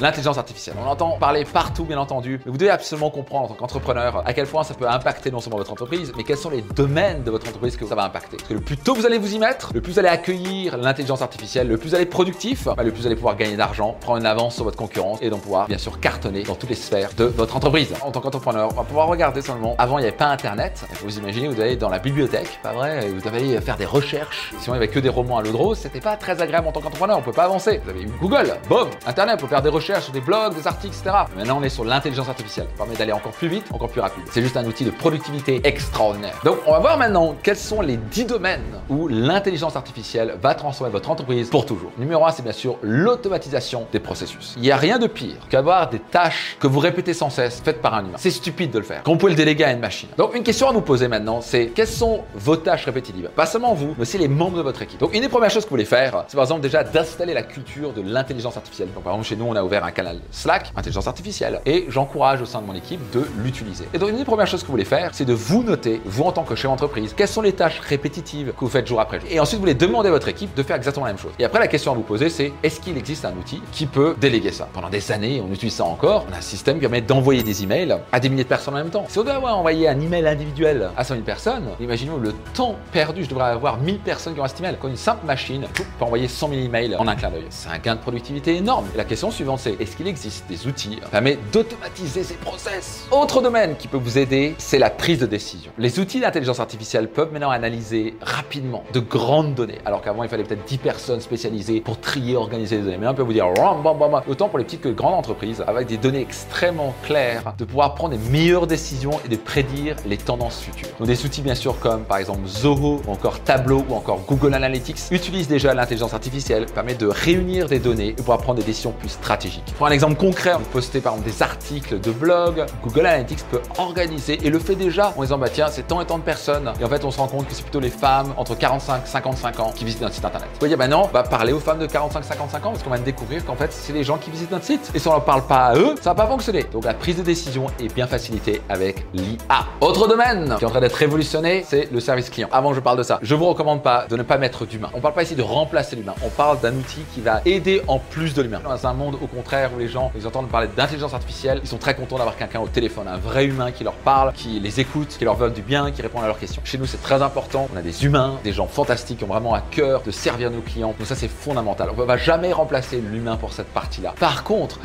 L'intelligence artificielle. On entend parler partout, bien entendu, mais vous devez absolument comprendre en tant qu'entrepreneur à quel point ça peut impacter non seulement votre entreprise, mais quels sont les domaines de votre entreprise que ça va impacter. Parce que le plus tôt vous allez vous y mettre, le plus vous allez accueillir l'intelligence artificielle, le plus vous allez être productif, bah, le plus vous allez pouvoir gagner d'argent, prendre une avance sur votre concurrence et donc pouvoir bien sûr cartonner dans toutes les sphères de votre entreprise. En tant qu'entrepreneur, on va pouvoir regarder seulement. Avant, il n'y avait pas Internet. Vous imaginez, vous allez dans la bibliothèque, pas vrai Vous allez faire des recherches. Si on avait que des romans à l'eau de rose, c'était pas très agréable en tant qu'entrepreneur. On peut pas avancer. Vous avez Google, boom, Internet, pour faire des recherches sur des blogs, articles, etc. Maintenant, on est sur l'intelligence artificielle. Ça permet d'aller encore plus vite, encore plus rapide. C'est juste un outil de productivité extraordinaire. Donc, on va voir maintenant quels sont les 10 domaines où l'intelligence artificielle va transformer votre entreprise pour toujours. Numéro 1, c'est bien sûr l'automatisation des processus. Il n'y a rien de pire qu'avoir des tâches que vous répétez sans cesse faites par un humain. C'est stupide de le faire. Qu'on peut le déléguer à une machine. Donc, une question à nous poser maintenant, c'est quelles sont vos tâches répétitives? Pas seulement vous, mais aussi les membres de votre équipe. Donc, une des premières choses que vous voulez faire, c'est par exemple déjà d'installer la culture de l'intelligence artificielle. Donc, par exemple, chez nous, on a ouvert un canal Slack intelligence artificielle, et j'encourage au sein de mon équipe de l'utiliser. Et donc une des premières choses que vous voulez faire, c'est de vous noter, vous en tant que chef d'entreprise, quelles sont les tâches répétitives que vous faites jour après jour. Et ensuite, vous voulez demander à votre équipe de faire exactement la même chose. Et après, la question à vous poser, c'est est-ce qu'il existe un outil qui peut déléguer ça? Pendant des années, on utilise ça encore. On a un système qui permet d'envoyer des emails à des milliers de personnes en même temps. Si on doit avoir envoyé un email individuel à 100 000 personnes, imaginons le temps perdu. Je devrais avoir 1000 personnes qui ont un email. Quand une simple machine peut envoyer 100 000 emails en un clin d'œil. C'est un gain de productivité énorme. Et la question suivante, est-ce qu'il existe des outils permet d'automatiser ces process? Autre domaine qui peut vous aider, c'est la prise de décision. Les outils d'intelligence artificielle peuvent maintenant analyser rapidement de grandes données, alors qu'avant il fallait peut-être 10 personnes spécialisées pour trier, organiser les données. Maintenant on peut vous dire autant pour les petites que les grandes entreprises, avec des données extrêmement claires, de pouvoir prendre des meilleures décisions et de prédire les tendances futures. Donc des outils bien sûr comme par exemple Zoho ou encore Tableau ou encore Google Analytics utilisent déjà l'intelligence artificielle, permet de réunir des données et pouvoir prendre des décisions plus stratégiques. Pour un exemple concret, on poster par exemple des articles de blog, Google Analytics peut organiser et le fait déjà en disant bah tiens c'est tant et tant de personnes et en fait on se rend compte que c'est plutôt les femmes entre 45 et 55 ans qui visitent notre site internet. Vous voyez maintenant on va parler aux femmes de 45-55 ans parce qu'on va découvrir qu'en fait c'est les gens qui visitent notre site et si on ne parle pas à eux ça va pas fonctionner. Donc la prise de décision est bien facilitée avec l'IA. Autre domaine qui est en train d'être révolutionné c'est le service client. Avant je parle de ça, je vous recommande pas de ne pas mettre d'humain. On parle pas ici de remplacer l'humain, on parle d'un outil qui va aider en plus de l'humain. Dans un monde au contraire où les gens ils entendent parler d'intelligence artificielle, ils sont très contents d'avoir quelqu'un au téléphone, un vrai humain qui leur parle, qui les écoute, qui leur veut du bien, qui répond à leurs questions. Chez nous, c'est très important. On a des humains, des gens fantastiques qui ont vraiment à cœur de servir nos clients. Donc ça, c'est fondamental. On ne va jamais remplacer l'humain pour cette partie-là. Par contre,